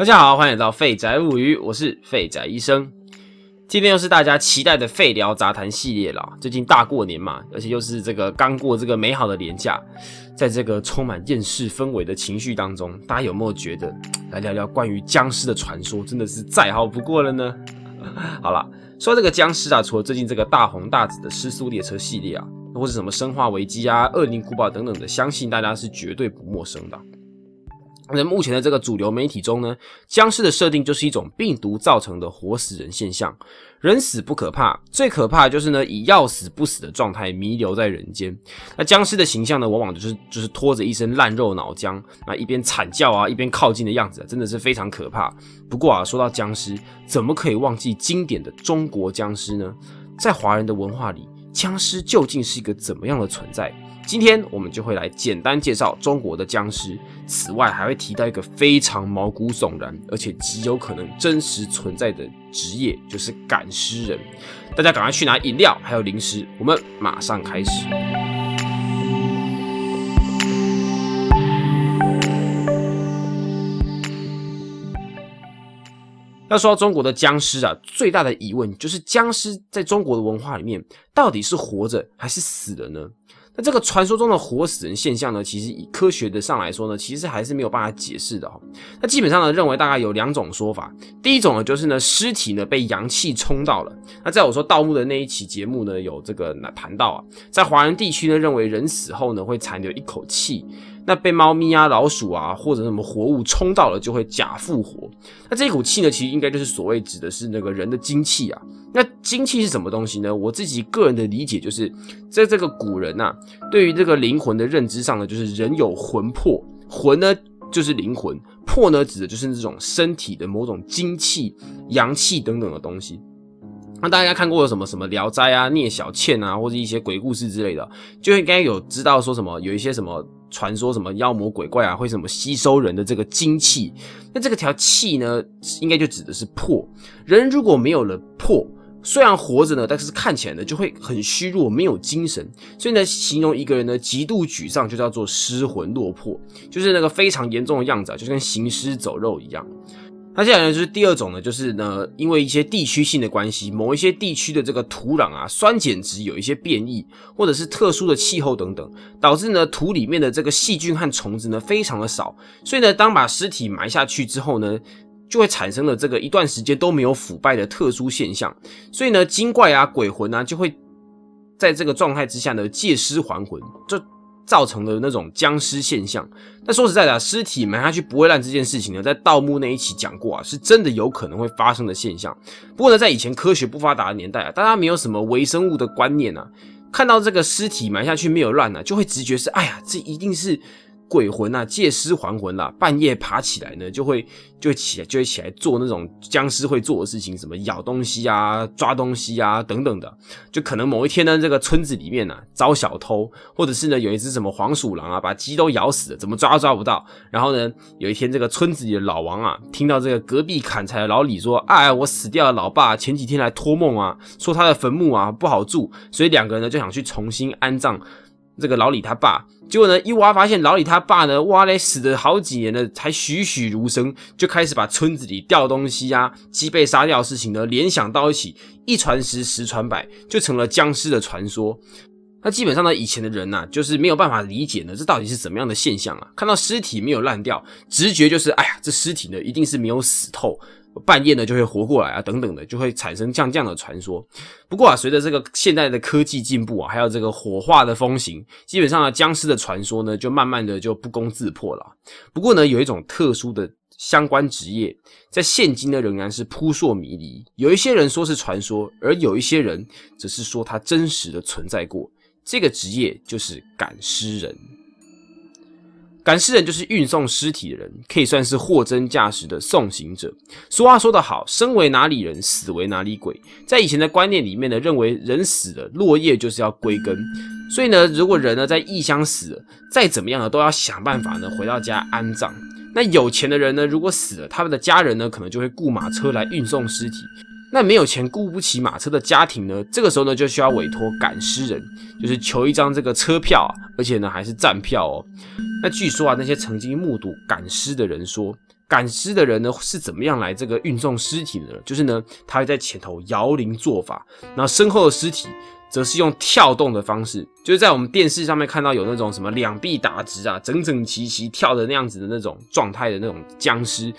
大家好，欢迎来到废宅物语，我是废宅医生。今天又是大家期待的废聊杂谈系列了。最近大过年嘛，而且又是这个刚过这个美好的年假，在这个充满厌世氛围的情绪当中，大家有没有觉得来聊聊关于僵尸的传说，真的是再好不过了呢？好了，说这个僵尸啊，除了最近这个大红大紫的失速列车系列啊，或者什么生化危机啊、恶灵古堡等等的，相信大家是绝对不陌生的。那目前的这个主流媒体中呢，僵尸的设定就是一种病毒造成的活死人现象。人死不可怕，最可怕就是呢以要死不死的状态弥留在人间。那僵尸的形象呢，往往就是就是拖着一身烂肉脑浆，啊一边惨叫啊一边靠近的样子，真的是非常可怕。不过啊，说到僵尸，怎么可以忘记经典的中国僵尸呢？在华人的文化里，僵尸究竟是一个怎么样的存在？今天我们就会来简单介绍中国的僵尸，此外还会提到一个非常毛骨悚然，而且极有可能真实存在的职业，就是赶尸人。大家赶快去拿饮料还有零食，我们马上开始。要说到中国的僵尸啊，最大的疑问就是僵尸在中国的文化里面到底是活着还是死了呢？那这个传说中的活死人现象呢，其实以科学的上来说呢，其实还是没有办法解释的哈。那基本上呢，认为大概有两种说法。第一种呢，就是呢，尸体呢被阳气冲到了。那在我说盗墓的那一期节目呢，有这个谈到啊，在华人地区呢，认为人死后呢会残留一口气。那被猫咪啊、老鼠啊或者什么活物冲到了，就会假复活。那这股气呢，其实应该就是所谓指的是那个人的精气啊。那精气是什么东西呢？我自己个人的理解就是，在这个古人呐，对于这个灵魂的认知上呢，就是人有魂魄，魂呢就是灵魂，魄呢指的就是这种身体的某种精气、阳气等等的东西。那大家看过什么什么《聊斋》啊、聂小倩啊，或者一些鬼故事之类的，就应该有知道说什么有一些什么传说，什么妖魔鬼怪啊，会什么吸收人的这个精气。那这个条气呢，应该就指的是魄。人如果没有了魄，虽然活着呢，但是看起来呢就会很虚弱，没有精神。所以呢，形容一个人呢极度沮丧，就叫做失魂落魄，就是那个非常严重的样子啊，就跟行尸走肉一样。那接下来，就是第二种呢，就是呢，因为一些地区性的关系，某一些地区的这个土壤啊，酸碱值有一些变异，或者是特殊的气候等等，导致呢土里面的这个细菌和虫子呢非常的少，所以呢，当把尸体埋下去之后呢，就会产生了这个一段时间都没有腐败的特殊现象，所以呢，精怪啊、鬼魂啊，就会在这个状态之下呢借尸还魂，这。造成的那种僵尸现象。那说实在的，尸体埋下去不会烂这件事情呢，在盗墓那一期讲过啊，是真的有可能会发生的现象。不过呢，在以前科学不发达的年代啊，大家没有什么微生物的观念啊，看到这个尸体埋下去没有烂呢，就会直觉是，哎呀，这一定是。鬼魂啊，借尸还魂啦，半夜爬起来呢，就会就会起来，就会起来做那种僵尸会做的事情，什么咬东西啊、抓东西啊等等的。就可能某一天呢，这个村子里面呢遭小偷，或者是呢有一只什么黄鼠狼啊，把鸡都咬死了，怎么抓都抓不到。然后呢，有一天这个村子里的老王啊，听到这个隔壁砍柴的老李说：“哎，我死掉的老爸前几天来托梦啊，说他的坟墓啊不好住，所以两个人呢就想去重新安葬。”这个老李他爸，结果呢一挖发现老李他爸呢，挖嘞死了好几年了，才栩栩如生，就开始把村子里掉东西啊、鸡被杀掉事情呢联想到一起，一传十，十传百，就成了僵尸的传说。那基本上呢，以前的人呐，就是没有办法理解呢，这到底是怎么样的现象啊？看到尸体没有烂掉，直觉就是，哎呀，这尸体呢一定是没有死透。半夜呢就会活过来啊，等等的，就会产生降降的传说。不过啊，随着这个现代的科技进步啊，还有这个火化的风行，基本上呢，僵尸的传说呢，就慢慢的就不攻自破了。不过呢，有一种特殊的相关职业，在现今呢仍然是扑朔迷离。有一些人说是传说，而有一些人则是说它真实的存在过。这个职业就是赶尸人。赶尸人就是运送尸体的人，可以算是货真价实的送行者。俗话说得好，生为哪里人，死为哪里鬼。在以前的观念里面呢，认为人死了，落叶就是要归根。所以呢，如果人呢在异乡死了，再怎么样呢，都要想办法呢回到家安葬。那有钱的人呢，如果死了，他们的家人呢，可能就会雇马车来运送尸体。那没有钱雇不起马车的家庭呢？这个时候呢，就需要委托赶尸人，就是求一张这个车票，而且呢还是站票哦。那据说啊，那些曾经目睹赶尸的人说，赶尸的人呢是怎么样来这个运送尸体呢？就是呢，他会在前头摇铃做法，然后身后的尸体则是用跳动的方式，就是在我们电视上面看到有那种什么两臂打直啊，整整齐齐跳的那样子的那种状态的那种僵尸，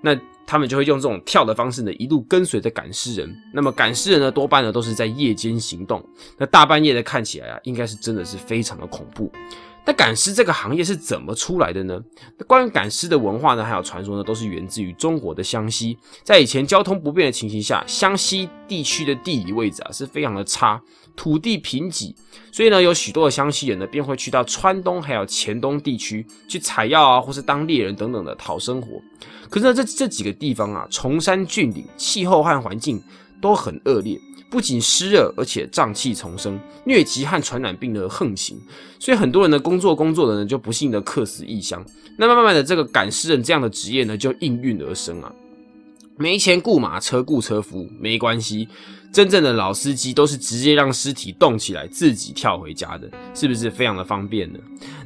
那他们就会用这种跳的方式呢，一路跟随着赶尸人。那么赶尸人呢，多半呢都是在夜间行动，那大半夜的看起来啊，应该是真的是非常的恐怖。那赶尸这个行业是怎么出来的呢？那关于赶尸的文化呢，还有传说呢，都是源自于中国的湘西。在以前交通不便的情形下，湘西地区的地理位置啊是非常的差，土地贫瘠，所以呢，有许多的湘西人呢便会去到川东还有黔东地区去采药啊，或是当猎人等等的讨生活。可是呢，这这几个地方啊，崇山峻岭，气候和环境都很恶劣。不仅湿热，而且瘴气丛生，疟疾和传染病的横行，所以很多人呢工作工作的呢就不幸的客死异乡。那慢慢的，这个赶尸人这样的职业呢就应运而生啊。没钱雇马车雇车夫没关系，真正的老司机都是直接让尸体动起来自己跳回家的，是不是非常的方便呢？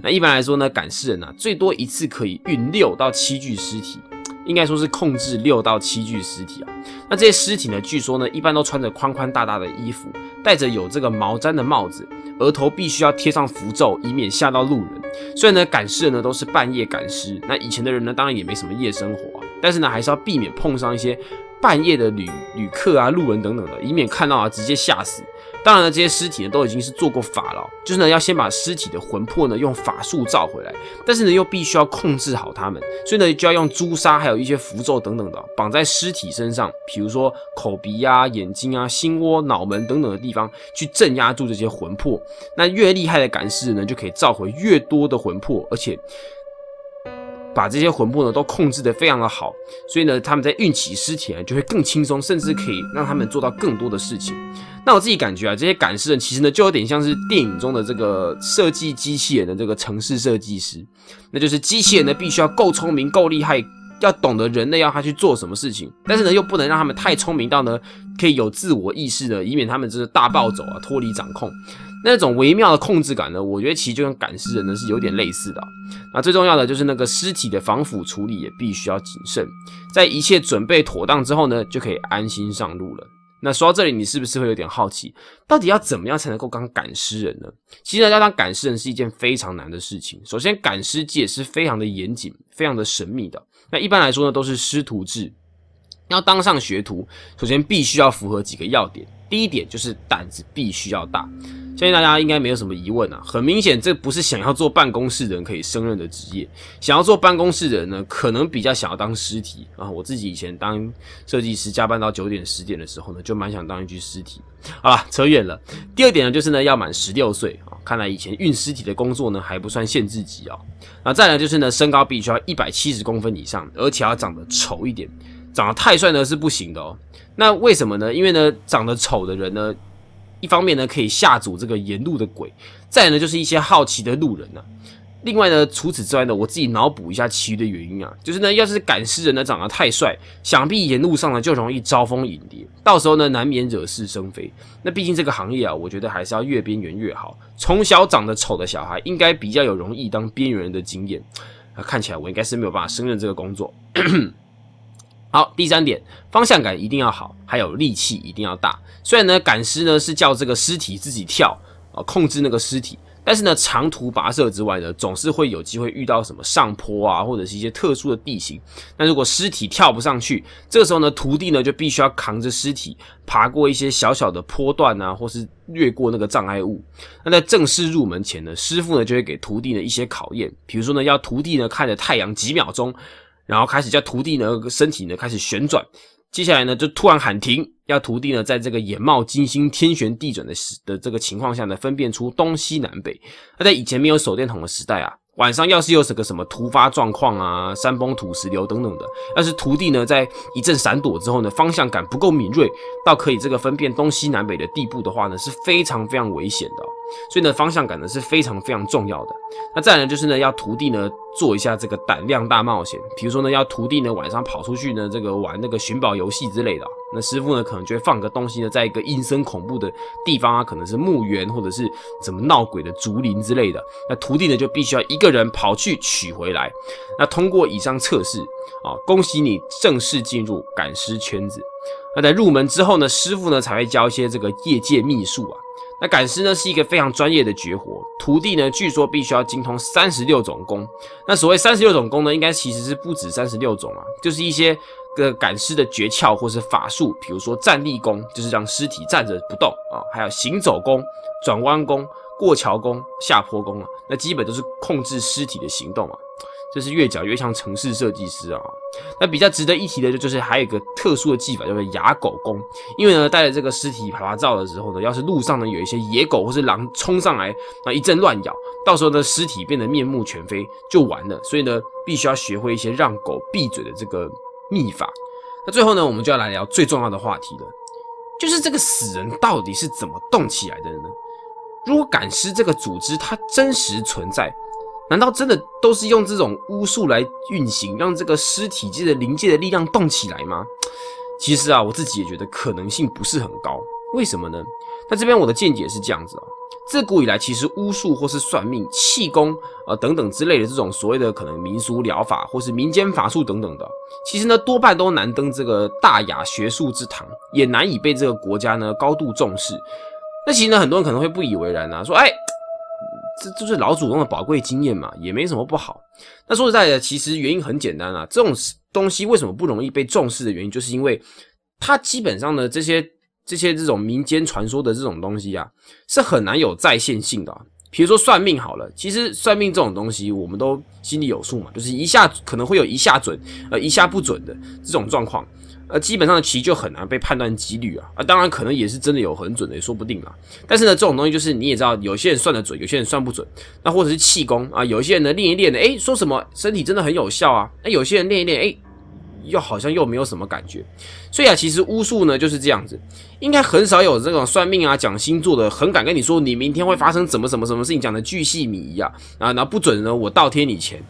那一般来说呢，赶尸人啊最多一次可以运六到七具尸体。应该说是控制六到七具尸体啊。那这些尸体呢，据说呢，一般都穿着宽宽大大的衣服，戴着有这个毛毡的帽子，额头必须要贴上符咒，以免吓到路人。所以呢，赶尸人呢都是半夜赶尸。那以前的人呢，当然也没什么夜生活啊，但是呢，还是要避免碰上一些半夜的旅旅客啊、路人等等的，以免看到啊直接吓死。当然了，这些尸体呢都已经是做过法了，就是呢要先把尸体的魂魄呢用法术召回来，但是呢又必须要控制好他们，所以呢就要用朱砂还有一些符咒等等的绑在尸体身上，比如说口鼻啊、眼睛啊、心窝、脑门等等的地方去镇压住这些魂魄。那越厉害的赶尸人呢，就可以召回越多的魂魄，而且。把这些魂魄呢都控制得非常的好，所以呢他们在运起尸体就会更轻松，甚至可以让他们做到更多的事情。那我自己感觉啊，这些赶尸人其实呢就有点像是电影中的这个设计机器人的这个城市设计师，那就是机器人呢必须要够聪明、够厉害，要懂得人类要他去做什么事情，但是呢又不能让他们太聪明到呢可以有自我意识的，以免他们就是大暴走啊，脱离掌控。那种微妙的控制感呢，我觉得其实就跟赶尸人呢是有点类似的。那最重要的就是那个尸体的防腐处理也必须要谨慎，在一切准备妥当之后呢，就可以安心上路了。那说到这里，你是不是会有点好奇，到底要怎么样才能够当赶尸人呢？其实要当赶尸人是一件非常难的事情。首先，赶尸界是非常的严谨、非常的神秘的。那一般来说呢，都是师徒制。要当上学徒，首先必须要符合几个要点。第一点就是胆子必须要大。相信大家应该没有什么疑问啊，很明显，这不是想要做办公室的人可以胜任的职业。想要做办公室的人呢，可能比较想要当尸体啊。我自己以前当设计师，加班到九点十点的时候呢，就蛮想当一具尸体。好了，扯远了。第二点呢，就是呢要满十六岁啊。看来以前运尸体的工作呢，还不算限制级啊。那再来就是呢，身高必须要一百七十公分以上，而且要长得丑一点，长得太帅呢是不行的哦。那为什么呢？因为呢，长得丑的人呢。一方面呢，可以吓阻这个沿路的鬼；再呢，就是一些好奇的路人呢。另外呢，除此之外呢，我自己脑补一下其余的原因啊，就是呢，要是赶尸人呢长得太帅，想必沿路上呢就容易招蜂引蝶，到时候呢难免惹是生非。那毕竟这个行业啊，我觉得还是要越边缘越好。从小长得丑的小孩，应该比较有容易当边缘人的经验。啊，看起来我应该是没有办法胜任这个工作。好，第三点，方向感一定要好，还有力气一定要大。虽然呢，赶尸呢是叫这个尸体自己跳啊，控制那个尸体，但是呢，长途跋涉之外呢，总是会有机会遇到什么上坡啊，或者是一些特殊的地形。那如果尸体跳不上去，这个时候呢，徒弟呢就必须要扛着尸体爬过一些小小的坡段啊，或是越过那个障碍物。那在正式入门前呢，师傅呢就会给徒弟呢一些考验，比如说呢，要徒弟呢看着太阳几秒钟。然后开始叫徒弟呢，身体呢开始旋转，接下来呢就突然喊停，要徒弟呢在这个眼冒金星、天旋地转的时的这个情况下呢，分辨出东西南北。那在以前没有手电筒的时代啊。晚上要是有什个什么突发状况啊，山崩土石流等等的，要是徒弟呢在一阵闪躲之后呢，方向感不够敏锐，到可以这个分辨东西南北的地步的话呢，是非常非常危险的。所以呢，方向感呢是非常非常重要的。那再来就是呢，要徒弟呢做一下这个胆量大冒险，比如说呢，要徒弟呢晚上跑出去呢这个玩那个寻宝游戏之类的。那师傅呢可能就会放个东西呢，在一个阴森恐怖的地方啊，可能是墓园或者是什么闹鬼的竹林之类的。那徒弟呢就必须要一个人跑去取回来。那通过以上测试啊，恭喜你正式进入赶尸圈子。那在入门之后呢，师傅呢才会教一些这个业界秘术啊。那赶尸呢是一个非常专业的绝活，徒弟呢据说必须要精通三十六种功。那所谓三十六种功呢，应该其实是不止三十六种啊，就是一些个赶尸的诀窍或是法术，比如说站立功，就是让尸体站着不动啊，还有行走功、转弯功、过桥功、下坡功啊，那基本都是控制尸体的行动啊。这是越讲越像城市设计师啊。那比较值得一提的，就就是还有一个特殊的技法，叫做哑狗功。因为呢，带着这个尸体爬爬照的时候呢，要是路上呢有一些野狗或是狼冲上来，啊一阵乱咬，到时候呢尸体变得面目全非就完了。所以呢，必须要学会一些让狗闭嘴的这个秘法。那最后呢，我们就要来聊最重要的话题了，就是这个死人到底是怎么动起来的呢？如果赶尸这个组织它真实存在，难道真的都是用这种巫术来运行，让这个尸体界的灵界的力量动起来吗？其实啊，我自己也觉得可能性不是很高。为什么呢？那这边我的见解是这样子啊，自古以来，其实巫术或是算命、气功啊等等之类的这种所谓的可能民俗疗法或是民间法术等等的，其实呢多半都难登这个大雅学术之堂，也难以被这个国家呢高度重视。那其实呢，很多人可能会不以为然啊，说哎。这就是老祖宗的宝贵经验嘛，也没什么不好。那说实在的，其实原因很简单啊，这种东西为什么不容易被重视的原因，就是因为它基本上呢，这些这些这种民间传说的这种东西啊，是很难有再现性的。比如说算命好了，其实算命这种东西，我们都心里有数嘛，就是一下可能会有一下准，呃，一下不准的这种状况。呃，基本上其实就很难被判断几率啊，啊，当然可能也是真的有很准的，也说不定啦。但是呢，这种东西就是你也知道，有些人算得准，有些人算不准。那或者是气功啊，有些人呢练一练的，哎，说什么身体真的很有效啊，那有些人练一练，哎，又好像又没有什么感觉。所以啊，其实巫术呢就是这样子，应该很少有这种算命啊、讲星座的，很敢跟你说你明天会发生怎么什么什么事情，讲的巨细靡遗啊，啊，那不准呢，我倒贴你钱。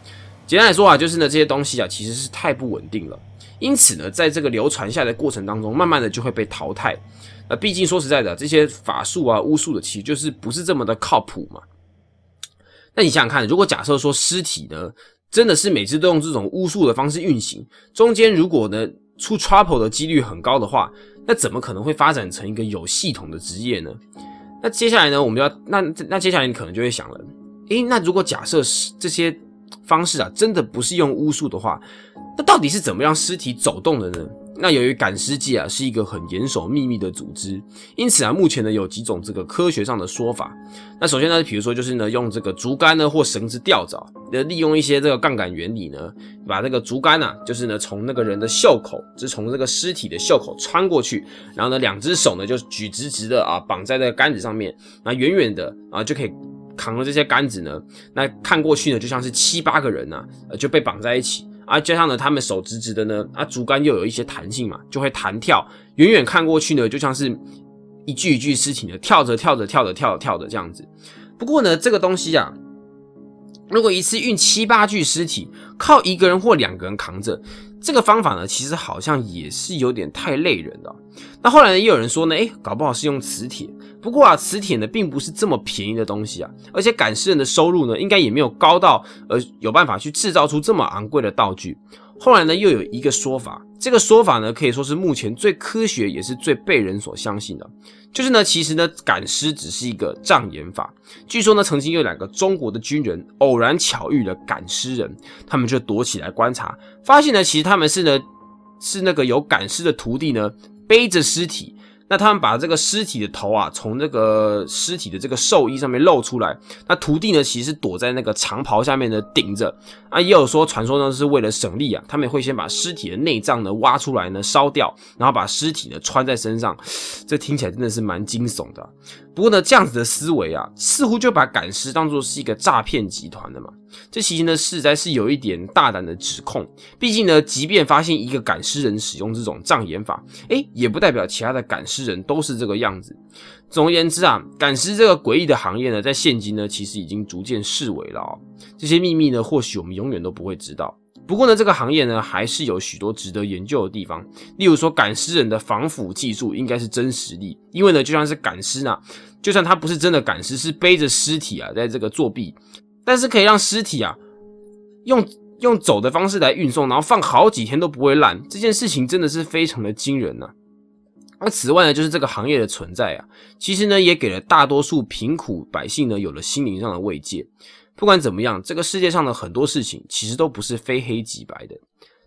简单来说啊，就是呢这些东西啊，其实是太不稳定了。因此呢，在这个流传下来的过程当中，慢慢的就会被淘汰。那毕竟说实在的，这些法术啊、巫术的，其实就是不是这么的靠谱嘛。那你想想看，如果假设说尸体呢，真的是每次都用这种巫术的方式运行，中间如果呢出 trouble 的几率很高的话，那怎么可能会发展成一个有系统的职业呢？那接下来呢，我们要那那接下来你可能就会想了，诶，那如果假设是这些方式啊，真的不是用巫术的话。那到底是怎么让尸体走动的呢？那由于赶尸界啊是一个很严守秘密的组织，因此啊，目前呢有几种这个科学上的说法。那首先呢，比如说就是呢用这个竹竿呢或绳子吊着，呃利用一些这个杠杆原理呢，把这个竹竿呢就是呢从那个人的袖口，就是从这个尸体的袖口穿过去，然后呢两只手呢就举直直的啊绑在那个杆子上面，那远远的啊就可以扛着这些杆子呢，那看过去呢就像是七八个人呐，呃就被绑在一起。啊，加上呢，他们手直直的呢，啊，竹竿又有一些弹性嘛，就会弹跳。远远看过去呢，就像是一具一具尸体的，跳着跳着跳着跳着跳着这样子。不过呢，这个东西啊，如果一次运七八具尸体，靠一个人或两个人扛着，这个方法呢，其实好像也是有点太累人了。那后来呢，也有人说呢，诶，搞不好是用磁铁。不过啊，磁铁呢并不是这么便宜的东西啊，而且赶尸人的收入呢，应该也没有高到呃有办法去制造出这么昂贵的道具。后来呢，又有一个说法，这个说法呢可以说是目前最科学也是最被人所相信的，就是呢，其实呢赶尸只是一个障眼法。据说呢，曾经有两个中国的军人偶然巧遇了赶尸人，他们就躲起来观察，发现呢，其实他们是呢是那个有赶尸的徒弟呢背着尸体。那他们把这个尸体的头啊，从这个尸体的这个寿衣上面露出来。那徒弟呢，其实躲在那个长袍下面呢，顶着。啊，也有说传说呢，是为了省力啊，他们会先把尸体的内脏呢挖出来呢烧掉，然后把尸体呢穿在身上。这听起来真的是蛮惊悚的。不过呢，这样子的思维啊，似乎就把赶尸当做是一个诈骗集团的嘛。这其实呢，实在是有一点大胆的指控。毕竟呢，即便发现一个赶尸人使用这种障眼法，哎，也不代表其他的赶尸人都是这个样子。总而言之啊，赶尸这个诡异的行业呢，在现今呢，其实已经逐渐式微了哦。这些秘密呢，或许我们永远都不会知道。不过呢，这个行业呢还是有许多值得研究的地方。例如说，赶尸人的防腐技术应该是真实力，因为呢，就像是赶尸呢，就算他不是真的赶尸，是背着尸体啊，在这个作弊，但是可以让尸体啊用用走的方式来运送，然后放好几天都不会烂，这件事情真的是非常的惊人呐。而此外呢，就是这个行业的存在啊，其实呢也给了大多数贫苦百姓呢有了心灵上的慰藉。不管怎么样，这个世界上的很多事情其实都不是非黑即白的。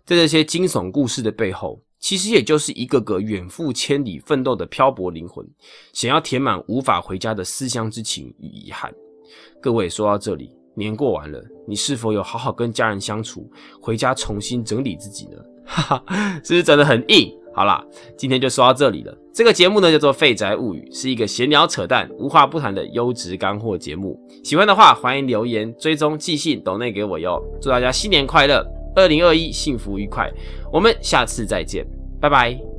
在这些惊悚故事的背后，其实也就是一个个远赴千里奋斗的漂泊灵魂，想要填满无法回家的思乡之情与遗憾。各位说到这里，年过完了，你是否有好好跟家人相处，回家重新整理自己呢？哈哈，是不是真的很硬？好啦，今天就说到这里了。这个节目呢叫做《废宅物语》，是一个闲聊扯淡、无话不谈的优质干货节目。喜欢的话，欢迎留言、追踪、寄信、抖内给我哟。祝大家新年快乐，二零二一幸福愉快。我们下次再见，拜拜。